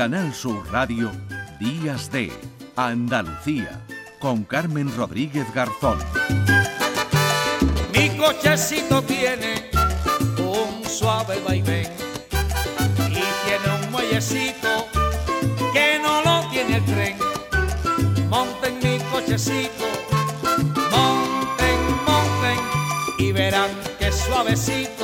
Canal Sur Radio, Días de Andalucía, con Carmen Rodríguez Garzón. Mi cochecito tiene un suave vaivén y tiene un muellecito que no lo tiene el tren. Monten mi cochecito, monten, monten y verán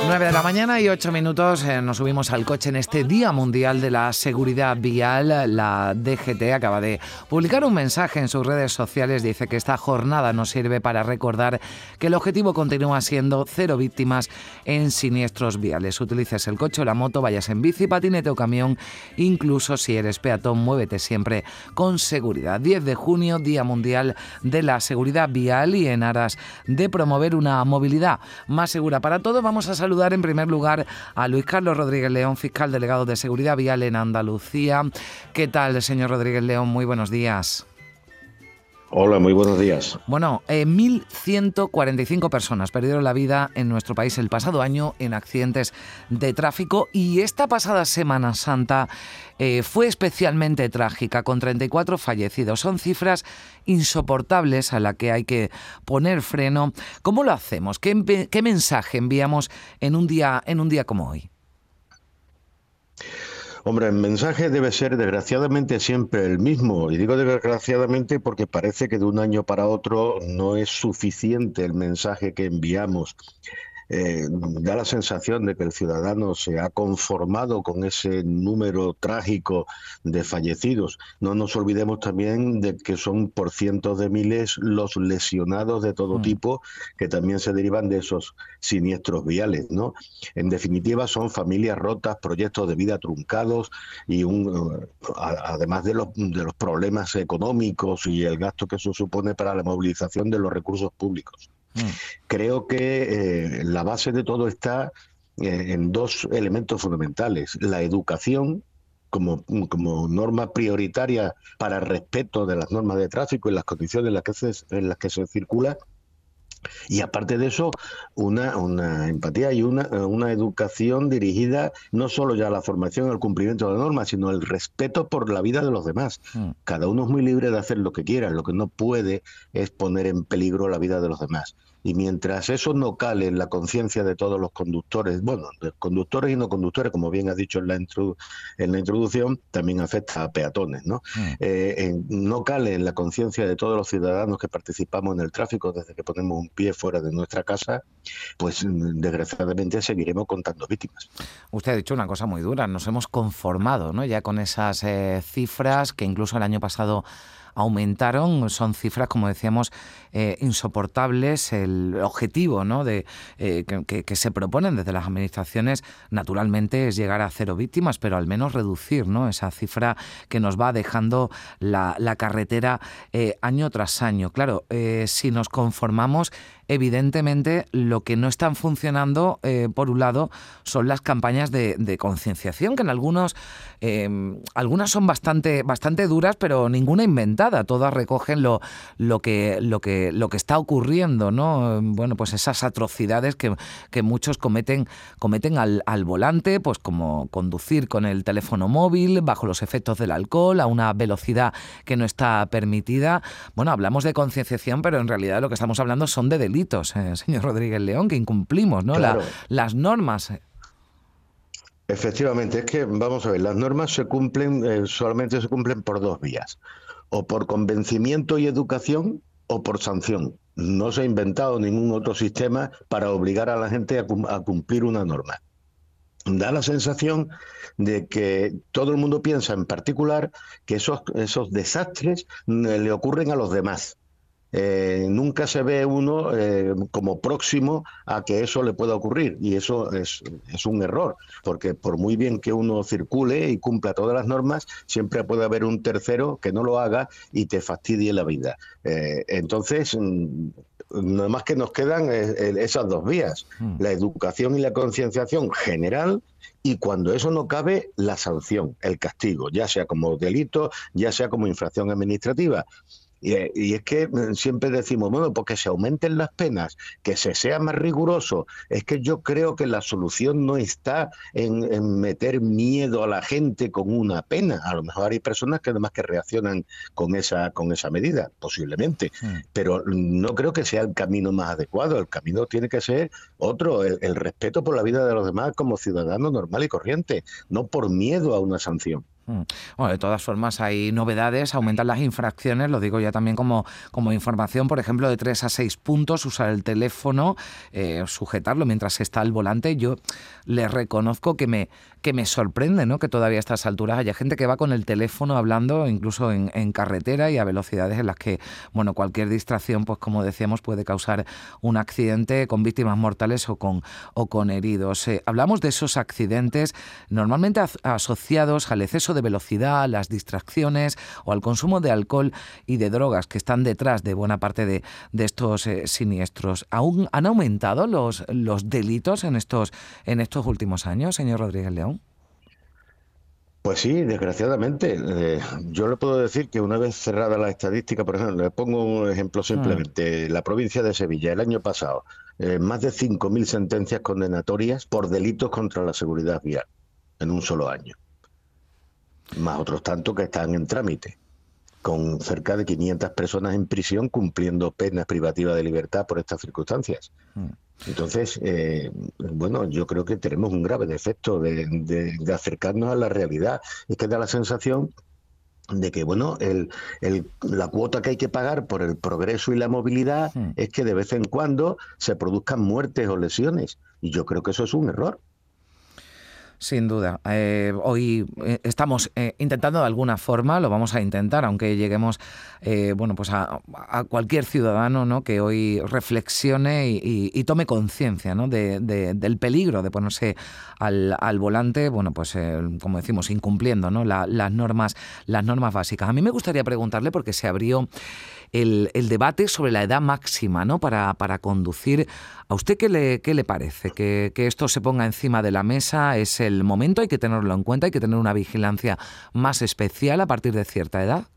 9 de la mañana y 8 minutos eh, nos subimos al coche en este Día Mundial de la Seguridad Vial. La DGT acaba de publicar un mensaje en sus redes sociales. Dice que esta jornada nos sirve para recordar que el objetivo continúa siendo cero víctimas en siniestros viales. Utilices el coche o la moto, vayas en bici, patinete o camión, incluso si eres peatón, muévete siempre con seguridad. 10 de junio, Día Mundial de la Seguridad Vial y en aras de promover una movilidad más segura para todo, vamos a saludar en primer lugar a Luis Carlos Rodríguez León, fiscal delegado de Seguridad Vial en Andalucía. ¿Qué tal, señor Rodríguez León? Muy buenos días. Hola, muy buenos días. Bueno, 1.145 eh, personas perdieron la vida en nuestro país el pasado año en accidentes de tráfico y esta pasada Semana Santa eh, fue especialmente trágica, con 34 fallecidos. Son cifras insoportables a las que hay que poner freno. ¿Cómo lo hacemos? ¿Qué, qué mensaje enviamos en un día, en un día como hoy? Hombre, el mensaje debe ser desgraciadamente siempre el mismo. Y digo desgraciadamente porque parece que de un año para otro no es suficiente el mensaje que enviamos. Eh, da la sensación de que el ciudadano se ha conformado con ese número trágico de fallecidos. No nos olvidemos también de que son por cientos de miles los lesionados de todo mm. tipo que también se derivan de esos siniestros viales. ¿no? En definitiva, son familias rotas, proyectos de vida truncados y un, además de los, de los problemas económicos y el gasto que eso supone para la movilización de los recursos públicos. Mm. Creo que eh, la base de todo está eh, en dos elementos fundamentales. La educación como, como, norma prioritaria para el respeto de las normas de tráfico y las condiciones en las que se, en las que se circula. Y aparte de eso, una, una empatía y una, una educación dirigida no solo ya a la formación, al cumplimiento de la norma, sino al respeto por la vida de los demás. Mm. Cada uno es muy libre de hacer lo que quiera, lo que no puede es poner en peligro la vida de los demás. Y mientras eso no cale en la conciencia de todos los conductores, bueno, de conductores y no conductores, como bien has dicho en la, en la introducción, también afecta a peatones, ¿no? Mm. Eh, no cale en la conciencia de todos los ciudadanos que participamos en el tráfico desde que ponemos un pie fuera de nuestra casa, pues desgraciadamente seguiremos contando víctimas. Usted ha dicho una cosa muy dura, nos hemos conformado, ¿no? Ya con esas eh, cifras que incluso el año pasado aumentaron. Son cifras, como decíamos, eh, insoportables. El objetivo ¿no? de, eh, que, se proponen desde las administraciones, naturalmente, es llegar a cero víctimas, pero al menos reducir ¿no? esa cifra que nos va dejando la, carretera eh, año tras año. Claro, si nos conformamos evidentemente lo que no están funcionando, eh, por un lado, son las campañas de, concienciación, que en algunos, em, algunas son bastante, bastante duras, pero ninguna inventada. Todas recogen lo, lo, que, lo, que, lo que está ocurriendo, ¿no? Bueno, pues esas atrocidades que, muchos cometen, cometen al, al volante, pues como conducir con el teléfono móvil, bajo los efectos del alcohol, a una velocidad que no está permitida. Bueno, hablamos de concienciación, pero en realidad lo que estamos hablando son de delitos eh, señor Rodríguez León, que incumplimos ¿no? las normas. Efectivamente, es que vamos a ver, las normas se cumplen, eh, solamente se cumplen por dos vías, o por convencimiento y educación o por sanción. No se ha inventado ningún otro sistema para obligar a la gente a, cumplir una norma. Da la sensación de que todo el mundo piensa en particular que esos, esos desastres eh, le ocurren a los demás eh, nunca se ve uno eh, como próximo a que eso le pueda ocurrir y eso es, un error, porque por muy bien que uno circule y cumpla todas las normas, siempre puede haber un tercero que no lo haga y te fastidie la vida. Eh, entonces, mm, nada más que nos quedan esas dos vías, hmm. la educación y la concienciación general y cuando eso no cabe, la sanción, el castigo, ya sea como delito, ya sea como infracción administrativa. Y, es que mm, siempre decimos, bueno, porque se aumenten las penas, que se sea más riguroso. Es que yo creo que la solución no está en, meter miedo a la gente con una pena. A lo mejor hay personas que además que reaccionan con esa, con esa medida, posiblemente. Hmm. Pero no creo que sea el camino más adecuado. El camino tiene que ser otro, el respeto por la vida de los demás como ciudadano normal y corriente, no por miedo a una sanción. Mm. Bueno, de todas formas hay novedades, aumentan las infracciones, lo digo ya también como, como información, por ejemplo, de 3 a 6 puntos, usar el teléfono, eh, sujetarlo mientras está al volante. Yo le reconozco que me, que me sorprende ¿no? que todavía a estas alturas haya gente que va con el teléfono hablando incluso en, carretera y a velocidades en las que bueno, cualquier distracción, pues como decíamos, puede causar un accidente con víctimas mortales o con, o con heridos. Eh, hablamos de esos accidentes normalmente asociados al exceso de velocidad, las distracciones o al consumo de alcohol y de drogas que están detrás de buena parte de, estos eh, siniestros. ¿Aún han aumentado los, los delitos en estos, en estos últimos años, señor Rodríguez León? Pues sí, desgraciadamente. Eh, yo le puedo decir que una vez cerrada la estadística, por ejemplo, le pongo un ejemplo simplemente. Mm. La provincia de Sevilla, el año pasado, eh, más de 5.000 sentencias condenatorias por delitos contra la seguridad vial en un solo año más otros tantos que están en trámite, con cerca de 500 personas en prisión cumpliendo penas privativas de libertad por estas circunstancias. Mm. Entonces, eh, bueno, yo creo que tenemos un grave defecto de, acercarnos a la realidad. Es que da la sensación de que bueno el, la cuota que hay que pagar por el progreso y la movilidad mm. es que de vez en cuando se produzcan muertes o lesiones y yo creo que eso es un error sin duda. Eh, hoy eh, estamos eh, intentando de alguna forma, lo vamos a intentar, aunque lleguemos bueno, pues a, cualquier ciudadano ¿no? que hoy reflexione y, tome conciencia ¿no? de, del peligro de ponerse al, al volante, bueno, pues como decimos, incumpliendo ¿no? las, normas, las normas básicas. A mí me gustaría preguntarle, porque se abrió el, debate sobre la edad máxima ¿no? para, para conducir. ¿A usted qué le, qué le parece? ¿Que, ¿Que, esto se ponga encima de la mesa? ¿Es el momento? ¿Hay que tenerlo en cuenta? ¿Hay que tener una vigilancia más especial a partir de cierta edad?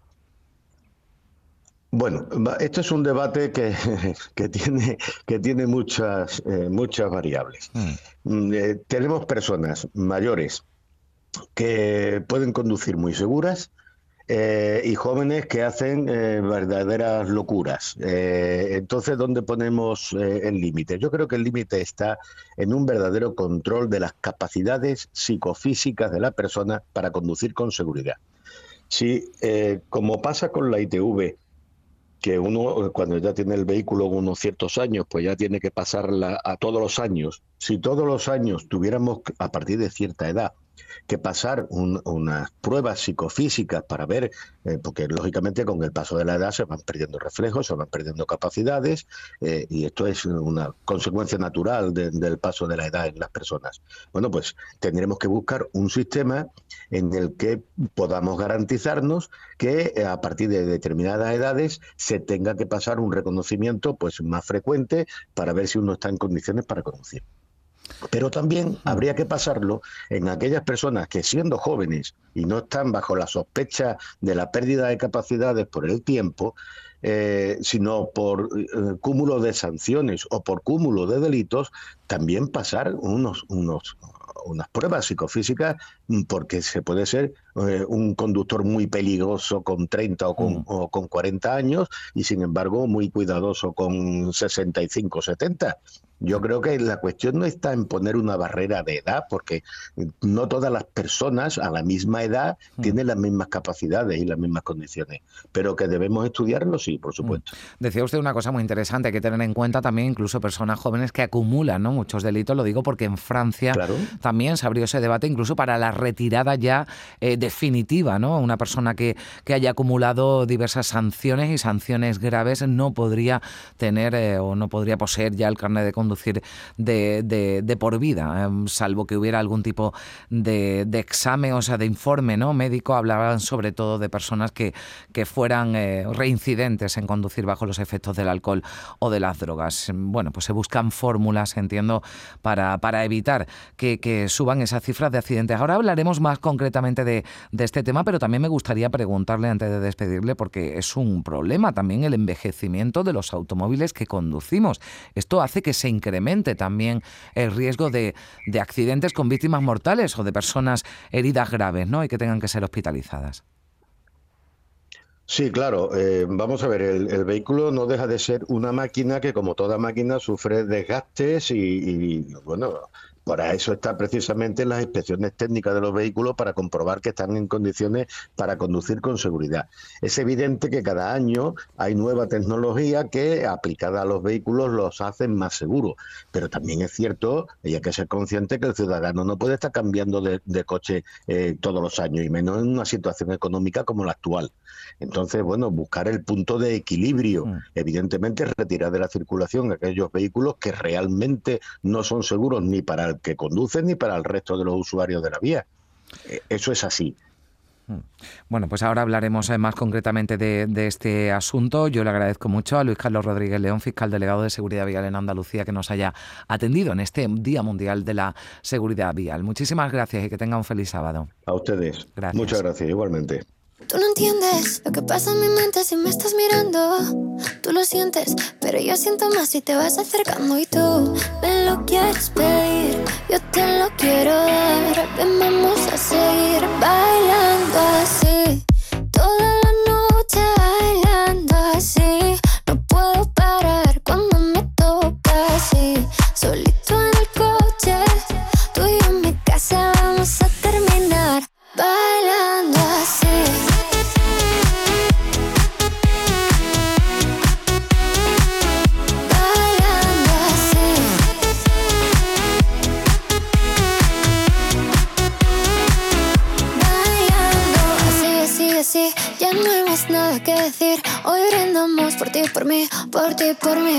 Bueno, esto es un debate que, que tiene, que tiene muchas, eh, muchas variables. Mm. Mm, eh, tenemos personas mayores que pueden conducir muy seguras eh, y jóvenes que hacen eh, verdaderas locuras. Eh, entonces, ¿dónde ponemos el límite? Yo creo que el límite está en un verdadero control de las capacidades psicofísicas de la persona para conducir con seguridad. Si, como pasa con la ITV, que uno cuando ya tiene el vehículo unos ciertos años, pues ya tiene que pasarla a todos los años. Si todos los años tuviéramos a partir de cierta edad que pasar unas pruebas psicofísicas para ver, eh, porque lógicamente con el paso de la edad se van perdiendo reflejos, se van perdiendo capacidades, eh, y esto es una consecuencia natural del paso de la edad en las personas. Bueno, pues tendremos que buscar un sistema en el que podamos garantizarnos que eh, a partir de determinadas edades se tenga que pasar un reconocimiento pues más frecuente para ver si uno está en condiciones para conducir. Pero también habría que pasarlo en aquellas personas que siendo jóvenes y no están bajo la sospecha de la pérdida de capacidades por el tiempo, eh, sino por eh, cúmulo de sanciones o por cúmulo de delitos, también pasar unos, unos, unas pruebas psicofísicas porque se puede ser eh, un conductor muy peligroso con 30 o con, mm. o con 40 años y sin embargo muy cuidadoso con 65 o 70. Yo creo que la cuestión no está en poner una barrera de edad, porque no todas las personas a la misma edad mm. tienen las mismas capacidades y las mismas condiciones, pero que debemos estudiarlo, sí, por supuesto. Decía usted una cosa muy interesante, hay que tener en cuenta también incluso personas jóvenes que acumulan ¿no? muchos delitos, lo digo porque en Francia también se abrió ese debate incluso para la retirada ya eh, definitiva, ¿no? Una persona que, que, haya acumulado diversas sanciones y sanciones graves no podría tener eh, o no podría poseer ya el carnet de conducir de, de, por vida, em, salvo que hubiera algún tipo de, de, examen, o sea, de informe ¿no? médico. Hablaban sobre todo de personas que, que fueran eh, reincidentes en conducir bajo los efectos del alcohol o de las drogas. Bueno, pues se buscan fórmulas, entiendo, para, para evitar que, que suban esas cifras de accidentes. Ahora hablaremos más concretamente de, este tema, pero también me gustaría preguntarle antes de despedirle, porque es un problema también el envejecimiento de los automóviles que conducimos. Esto hace que se incremente también el riesgo de, de accidentes con víctimas mortales o de personas heridas graves, ¿no? Y que tengan que ser hospitalizadas. Sí, claro. Eh, vamos a ver, el, vehículo no deja de ser una máquina que, como toda máquina, sufre desgastes y bueno, para eso está precisamente las inspecciones técnicas de los vehículos para comprobar que están en condiciones para conducir con seguridad. Es evidente que cada año hay nueva tecnología que aplicada a los vehículos los hacen más seguros, pero también es cierto, y hay que ser consciente que el ciudadano no puede estar cambiando de, coche eh, todos los años y menos en una situación económica como la actual. Entonces, bueno, buscar el punto de equilibrio, mm. evidentemente retirar de la circulación aquellos vehículos que realmente no son seguros ni para el que conducen ni para el resto de los usuarios de la vía. Eh, eso es así. Mm. Bueno, pues ahora hablaremos eh, más concretamente de, este asunto. Yo le agradezco mucho a Luis Carlos Rodríguez León, fiscal delegado de Seguridad Vial en Andalucía, que nos haya atendido en este Día Mundial de la Seguridad Vial. Muchísimas gracias y que tenga un feliz sábado. A ustedes. Muchas gracias, igualmente. Tú no entiendes lo que pasa en mi mente si me estás mirando. Tú lo sientes, pero yo siento más si te vas acercando y tú me lo quieres pedir. Yo te lo quiero dar. Ven, vamos a seguir bailando así. Toda la noche bailando así. No puedo parar cuando me toca así. Solito en el coche,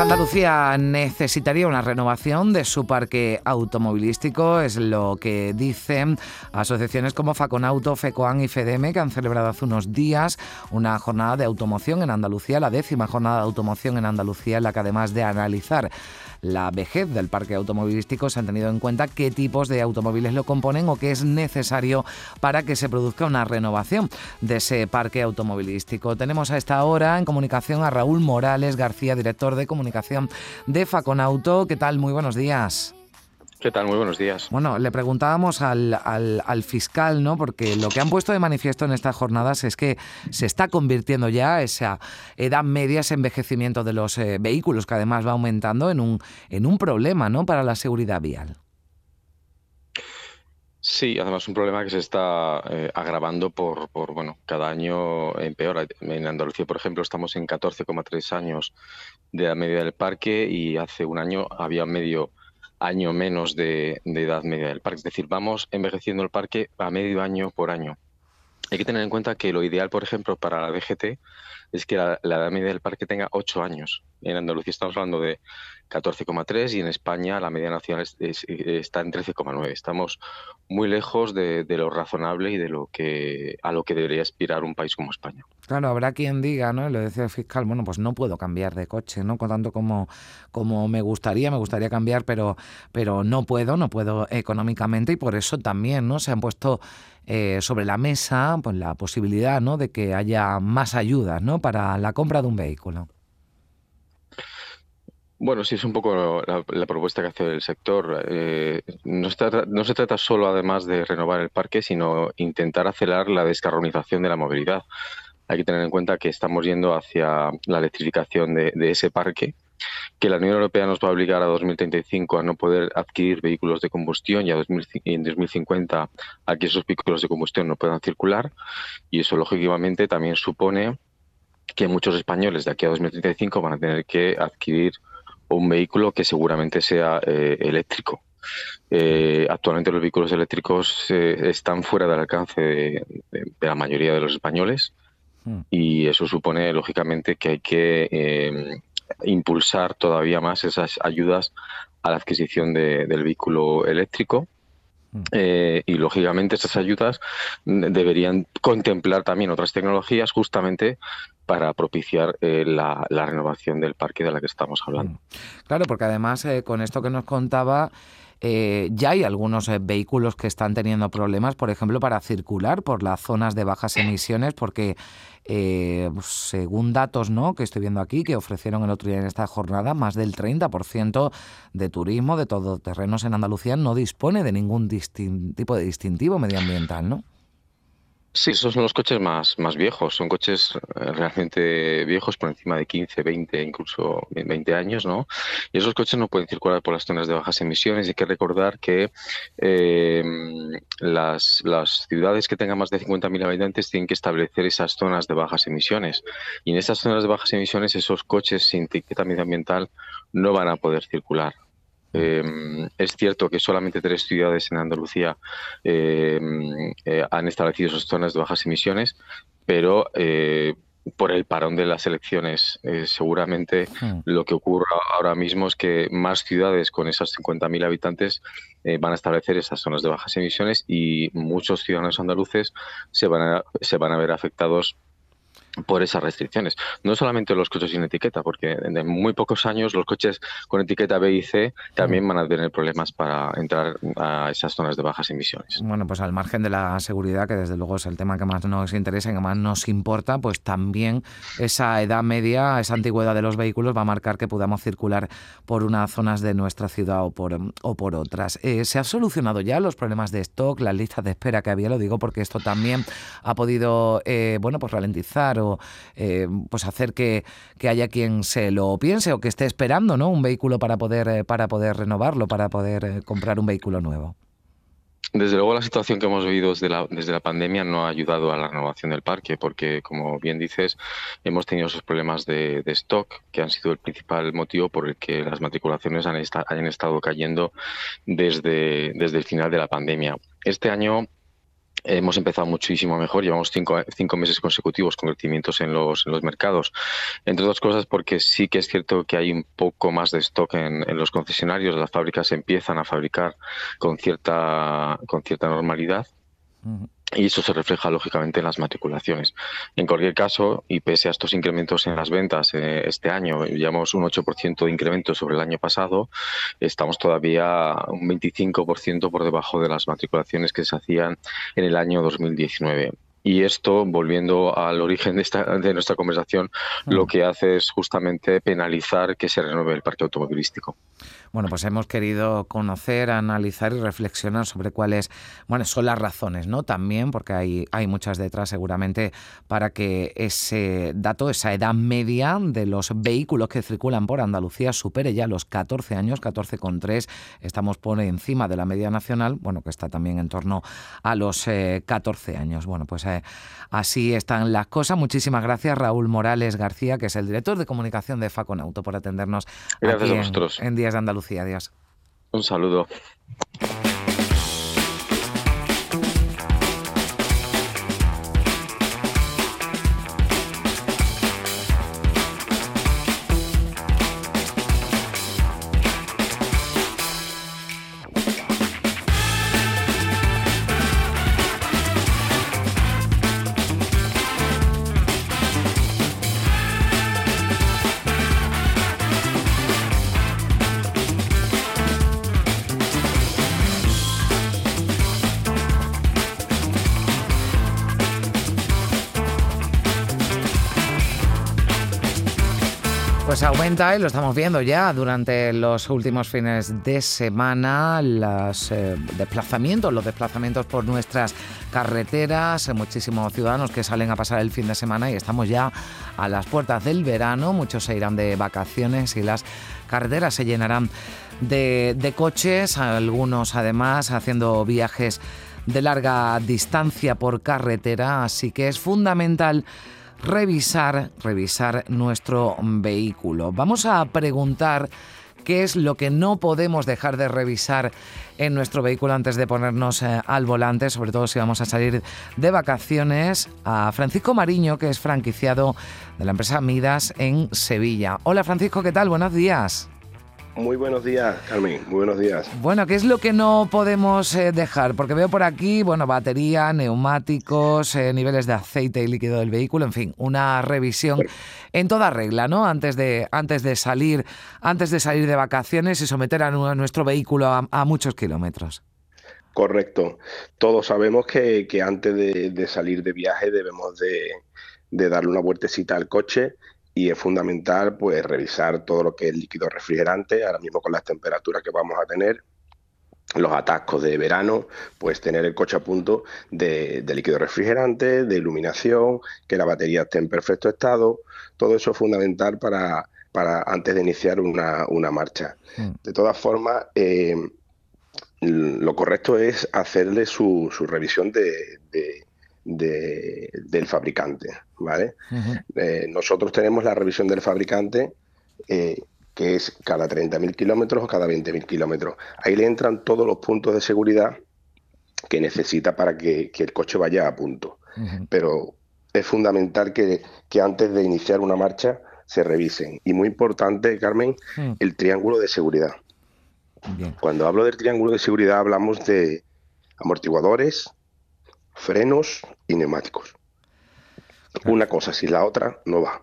Andalucía necesitaría una renovación de su parque automovilístico, es lo que dicen asociaciones como Faconauto, FECOAN y FEDEME, que han celebrado hace unos días una jornada de automoción en Andalucía, la décima jornada de automoción en Andalucía, en la que además de analizar la vejez del parque automovilístico se han tenido en cuenta qué tipos de automóviles lo componen o qué es necesario para que se produzca una renovación de ese parque automovilístico. Tenemos a esta hora en comunicación a Raúl Morales García, director de comunicación de Faconauto. ¿Qué tal? Muy buenos días. ¿Qué tal? Muy buenos días. Bueno, le preguntábamos al, al, fiscal, ¿no? Porque lo que han puesto de manifiesto en estas jornadas es que se está convirtiendo ya esa edad media, ese envejecimiento de los eh, vehículos, que además va aumentando, en un, en un problema, ¿no? Para la seguridad vial. Sí, además un problema que se está eh, agravando por, por, bueno, cada año empeora. En Andalucía, por ejemplo, estamos en 14,3 años de la media del parque y hace un año había medio año menos de, edad media del parque. Es decir, vamos envejeciendo el parque a medio año por año. Hay que tener en cuenta que lo ideal, por ejemplo, para la DGT es que la, edad media del parque tenga 8 años. En Andalucía estamos hablando de 14,3 y en España la media nacional está en 13,9. Estamos muy lejos de, lo razonable y de lo que a lo que debería aspirar un país como España. Claro, habrá quien diga, ¿no? Lo decía el fiscal, bueno, pues no puedo cambiar de coche, ¿no? Tanto como, como me gustaría, me gustaría cambiar, pero, pero no puedo, no puedo económicamente y por eso también, ¿no? Se han puesto eh, sobre la mesa pues la posibilidad, ¿no? De que haya más ayudas, ¿no? Para la compra de un vehículo. Bueno, sí, es un poco la, propuesta que hace el sector. Eh, no, no, se trata solo, además, de renovar el parque, sino intentar acelerar la descarbonización de la movilidad. Hay que tener en cuenta que estamos yendo hacia la electrificación de, ese parque, que la Unión Europea nos va a obligar a 2035 a no poder adquirir vehículos de combustión y a en 2050 a que esos vehículos de combustión no puedan circular. Y eso, lógicamente, también supone que muchos españoles de aquí a 2035 van a tener que adquirir un vehículo que seguramente sea eh, eléctrico. Eh, actualmente los vehículos eléctricos eh, están fuera del alcance de, la mayoría de los españoles hmm. y eso supone lógicamente que hay que impulsar todavía más esas ayudas a la adquisición del vehículo eléctrico Mm. Eh, y lógicamente estas ayudas deberían contemplar también otras tecnologías justamente para propiciar eh, la, renovación del parque de la que estamos hablando. Mm. Claro, porque además eh, con esto que nos contaba, ya hay algunos vehículos que están teniendo problemas, por ejemplo, para circular por las zonas de bajas emisiones, porque eh, según datos ¿no? que estoy viendo aquí, que ofrecieron el otro día en esta jornada, más del 30% de turismo de todoterrenos en Andalucía no dispone de ningún tipo de distintivo medioambiental, ¿no? Sí, esos son los coches más, más viejos, son coches eh, realmente viejos por encima de 15, 20, incluso 20 años, ¿no? Y esos coches no pueden circular por las zonas de bajas emisiones. Hay que recordar que eh, las, las ciudades que tengan más de 50.000 habitantes tienen que establecer esas zonas de bajas emisiones. Y en esas zonas de bajas emisiones esos coches sin etiqueta medioambiental no van a poder circular. Em, es cierto que solamente tres ciudades en Andalucía em, eh, han establecido esas zonas de bajas emisiones, pero eh, por el parón de las elecciones, eh, seguramente hmm. lo que ocurra ahora mismo es que más ciudades con esas 50.000 habitantes van a establecer esas zonas de bajas emisiones y muchos ciudadanos andaluces se van a, se van a ver afectados por esas restricciones. No solamente los coches sin etiqueta, porque en muy pocos años los coches con etiqueta B y C también van a tener problemas para entrar a esas zonas de bajas emisiones. Bueno, pues al margen de la seguridad, que desde luego es el tema que más nos interesa y que más nos importa, pues también esa edad media, esa antigüedad de los vehículos va a marcar que podamos circular por unas zonas de nuestra ciudad o por, o por otras. Eh, ¿Se han solucionado ya los problemas de stock, las listas de espera que había? Lo digo porque esto también ha podido, eh, bueno, pues ralentizar eh, pues hacer que, haya quien se lo piense o que esté esperando ¿no? un vehículo para poder, eh, para poder renovarlo, para poder eh, comprar un vehículo nuevo. Desde luego la situación que hemos vivido desde la, desde la pandemia no ha ayudado a la renovación del parque porque, como bien dices, hemos tenido esos problemas de, stock que han sido el principal motivo por el que las matriculaciones han, han estado cayendo desde, desde el final de la pandemia. Este año Hemos empezado muchísimo mejor, llevamos cinco, cinco meses consecutivos con crecimientos en los, en los mercados. Entre otras cosas porque sí que es cierto que hay un poco más de stock en, en los concesionarios, las fábricas empiezan a fabricar con cierta, con cierta normalidad y eso se refleja lógicamente en las matriculaciones. En cualquier caso, y pese a estos incrementos en las ventas eh, este año, llevamos un 8% de incremento sobre el año pasado, estamos todavía un 25% por debajo de las matriculaciones que se hacían en el año 2019. Y esto, volviendo al origen de, esta, de nuestra conversación, lo que hace es justamente penalizar que se renueve el parque automovilístico. Bueno, pues hemos querido conocer, analizar y reflexionar sobre cuáles bueno, son las razones, ¿no? También, porque hay, hay muchas detrás seguramente, para que ese dato, esa edad media de los vehículos que circulan por Andalucía supere ya los 14 años, 14,3. Estamos por encima de la media nacional, bueno, que está también en torno a los 14 eh, años. Bueno, pues eh, así están las cosas. Muchísimas gracias, Raúl Morales García, que es el director de comunicación de Faconauto, por atendernos aquí en, en Días de Andalucía. Un saludo. Lo estamos viendo ya durante los últimos fines de semana, los eh, desplazamientos, los desplazamientos por nuestras carreteras, muchísimos ciudadanos que salen a pasar el fin de semana y estamos ya a las puertas del verano, muchos se irán de vacaciones y las carreteras se llenarán de coches, algunos además haciendo viajes de larga distancia por carretera, así que es fundamental revisar, revisar nuestro vehículo. Vamos a preguntar qué es lo que no podemos dejar de revisar en nuestro vehículo antes de ponernos eh, al volante, sobre todo si vamos a salir de vacaciones, a Francisco Mariño, que es franquiciado de la empresa Midas en Sevilla. Hola Francisco, ¿qué tal? Buenos días. Muy buenos días, Carmen. Muy buenos días. Bueno, ¿qué es lo que no podemos eh, dejar? Porque veo por aquí, bueno, batería, neumáticos, eh, niveles de aceite y líquido del vehículo, en fin, una revisión en toda regla, ¿no? Antes de, antes de salir, antes de salir de vacaciones y someter a, nuestro vehículo a, muchos kilómetros. Correcto. Todos sabemos que, antes de, salir de viaje debemos de, de darle una vueltecita al coche y es fundamental pues revisar todo lo que es líquido refrigerante, ahora mismo con las temperaturas que vamos a tener, los atascos de verano, pues tener el coche a punto de, líquido refrigerante, de iluminación, que la batería esté en perfecto estado, todo eso es fundamental para, para antes de iniciar una, marcha. Mm. De todas formas, eh, lo correcto es hacerle su, su revisión de, del fabricante, ¿vale? Eh, nosotros tenemos la revisión del fabricante eh, que es cada 30.000 kilómetros o cada 20.000 kilómetros. Ahí le entran todos los puntos de seguridad que necesita para que, el coche vaya a punto. Pero es fundamental que, antes de iniciar una marcha se revisen. Y muy importante, Carmen, mm. el triángulo de seguridad. Cuando hablo del triángulo de seguridad hablamos de amortiguadores, frenos y neumáticos. Una cosa si la otra no va.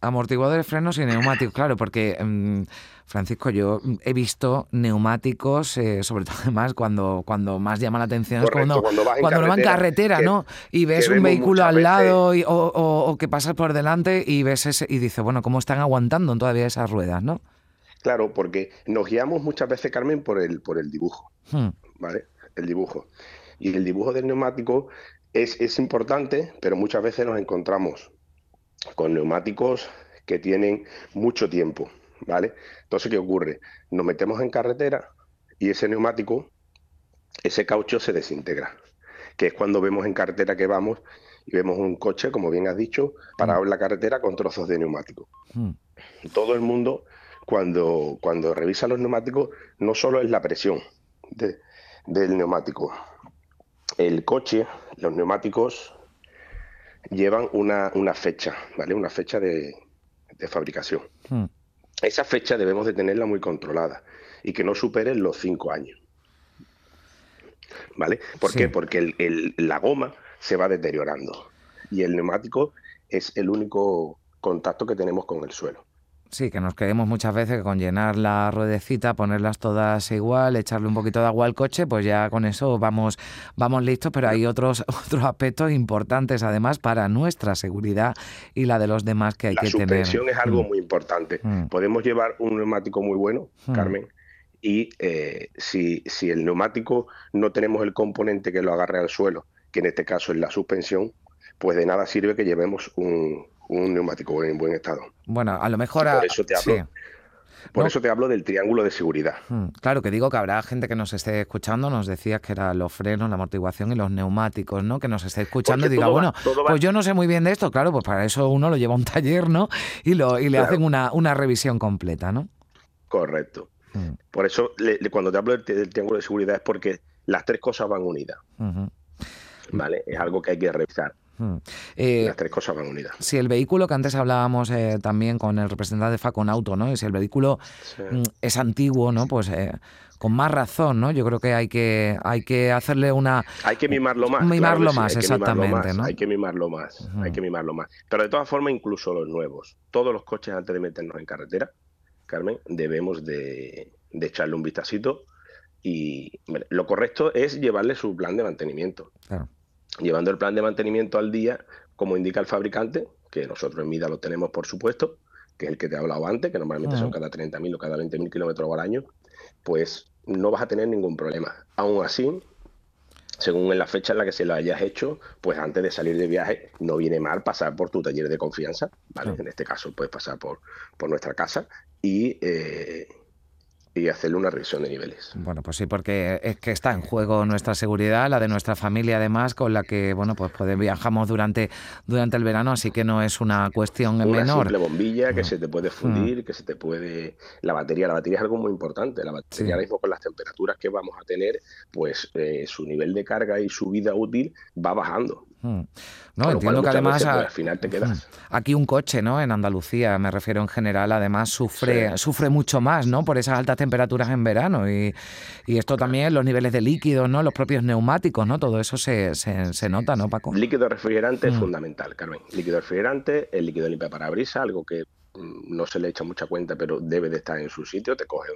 Amortiguadores, frenos y neumáticos, claro, porque mm, Francisco, yo he visto neumáticos, eh, sobre todo además cuando, cuando más llama la atención es cuando, cuando, vas en carretera, ¿no? Y ves un vehículo al lado o, que pasas por delante y ves ese y dices, bueno, ¿cómo están aguantando todavía esas ruedas, no? Claro, porque nos guiamos muchas veces, Carmen, por el, por el dibujo, hmm. ¿vale? El dibujo. Y el dibujo del neumático es, es importante, pero muchas veces nos encontramos con neumáticos que tienen mucho tiempo, ¿vale? Entonces, ¿qué ocurre? Nos metemos en carretera y ese neumático, ese caucho se desintegra, que es cuando vemos en carretera que vamos y vemos un coche, como bien has dicho, parado en la carretera con trozos de neumático. Hmm. Todo el mundo, cuando, cuando revisa los neumáticos, no solo es la presión del neumático, el coche, los neumáticos llevan una, fecha, ¿vale? Una fecha de, fabricación. Hmm. Esa fecha debemos de tenerla muy controlada y que no supere los cinco años. ¿Vale? ¿Por qué? Porque la goma se va deteriorando y el neumático es el único contacto que tenemos con el suelo. Sí, que nos quedemos muchas veces con llenar la ruedecita, ponerlas todas igual, echarle un poquito de agua al coche, pues ya con eso vamos, vamos listos, pero hay otros, otros aspectos importantes además para nuestra seguridad y la de los demás que hay que tener. La suspensión es algo mm. muy importante. Mm. Podemos llevar un neumático muy bueno, mm. Carmen, y eh, si, si el neumático no tenemos el componente que lo agarre al suelo, que en este caso es la suspensión, pues de nada sirve que llevemos un, un neumático en buen estado. Bueno, a lo mejor... por eso te hablo, Por eso te hablo del triángulo de seguridad. Hmm, claro, que digo que habrá gente que nos esté escuchando, nos decías que eran los frenos, la amortiguación y los neumáticos, ¿no? Que nos esté escuchando y diga, bueno, pues yo no sé muy bien de esto, claro, pues para eso uno lo lleva a un taller, ¿no? Y, lo, y le hacen una, una revisión completa, ¿no? Correcto. Hmm. Por eso, cuando te hablo del, triángulo de seguridad es porque las tres cosas van unidas. ¿Vale? Es algo que hay que revisar. Hmm. Eh, Las tres cosas van unidas. Si el vehículo, que antes hablábamos eh, también con el representante de Faconauto, ¿no? si el vehículo mm, es antiguo, ¿no? Pues eh, con más razón, ¿no? Yo creo que hay que hay que hacerle una hay que mimarlo más, mimarlo más, exactamente, Hay que mimarlo más, hay que mimarlo más. Pero de todas formas, incluso los nuevos, todos los coches antes de meternos en carretera, Carmen, debemos de, de echarle un vistacito y lo correcto es llevarle su plan de mantenimiento. Claro llevando el plan de mantenimiento al día, como indica el fabricante, que nosotros en MIDA lo tenemos, por supuesto, que es el que te he hablado antes, que normalmente son cada 30.000 o cada 20.000 kilómetros al año, pues no vas a tener ningún problema. Aún así, según en la fecha en la que se lo hayas hecho, pues antes de salir de viaje no viene mal pasar por tu taller de confianza, ¿vale? En este caso puedes pasar por, por nuestra casa y, eh, y hacerle una revisión de niveles. Bueno, pues sí, porque es que está en juego nuestra seguridad, la de nuestra familia además, con la que, bueno, pues, pues viajamos durante, durante el verano, así que no es una cuestión una menor. Una simple bombilla que mm. se te puede fundir, mm. que se te puede... La batería, la batería es algo muy importante. La batería ahora mismo con las temperaturas que vamos a tener, pues eh, su nivel de carga y su vida útil va bajando. Mm. No, entiendo que además pues, al final te quedas. Aquí un coche, ¿no? En Andalucía, me refiero en general, además sufre sufre mucho más, ¿no? Por esas altas temperaturas en verano y, esto también los niveles de líquidos, ¿no? Los propios neumáticos, ¿no? Todo eso se, se, nota, ¿no, Paco? Líquido refrigerante es mm. fundamental, Carmen. Líquido refrigerante, el líquido limpia parabrisas, algo que no se le echa mucha cuenta, pero debe de estar en su sitio. Te coge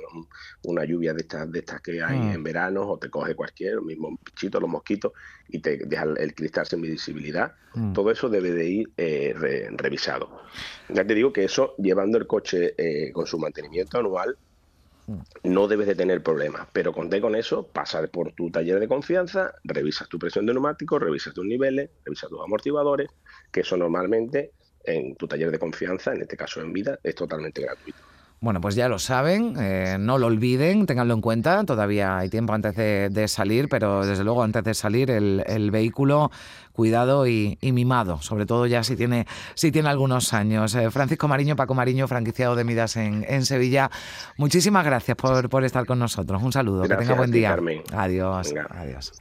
una lluvia de estas, de estas que hay mm. en verano, o te coge cualquier, mismo bichito, los mosquitos, y te deja el cristal sin visibilidad. Mm. Todo eso debe de ir eh, revisado. Ya te digo que eso, llevando el coche eh, con su mantenimiento anual, mm. no debes de tener problemas, pero conté con eso, pasar por tu taller de confianza, revisas tu presión de neumático, revisas tus niveles, revisas tus amortiguadores, que eso normalmente en tu taller de confianza, en este caso en vida, es totalmente gratuito. Bueno, pues ya lo saben, eh, no lo olviden, ténganlo en cuenta, todavía hay tiempo antes de, salir, pero desde luego antes de salir el, vehículo cuidado y, mimado, sobre todo ya si tiene, si tiene algunos años. Eh, Francisco Mariño, Paco Mariño, franquiciado de Midas en, Sevilla, muchísimas gracias por, estar con nosotros. Un saludo, que tenga buen día. Adiós. Adiós.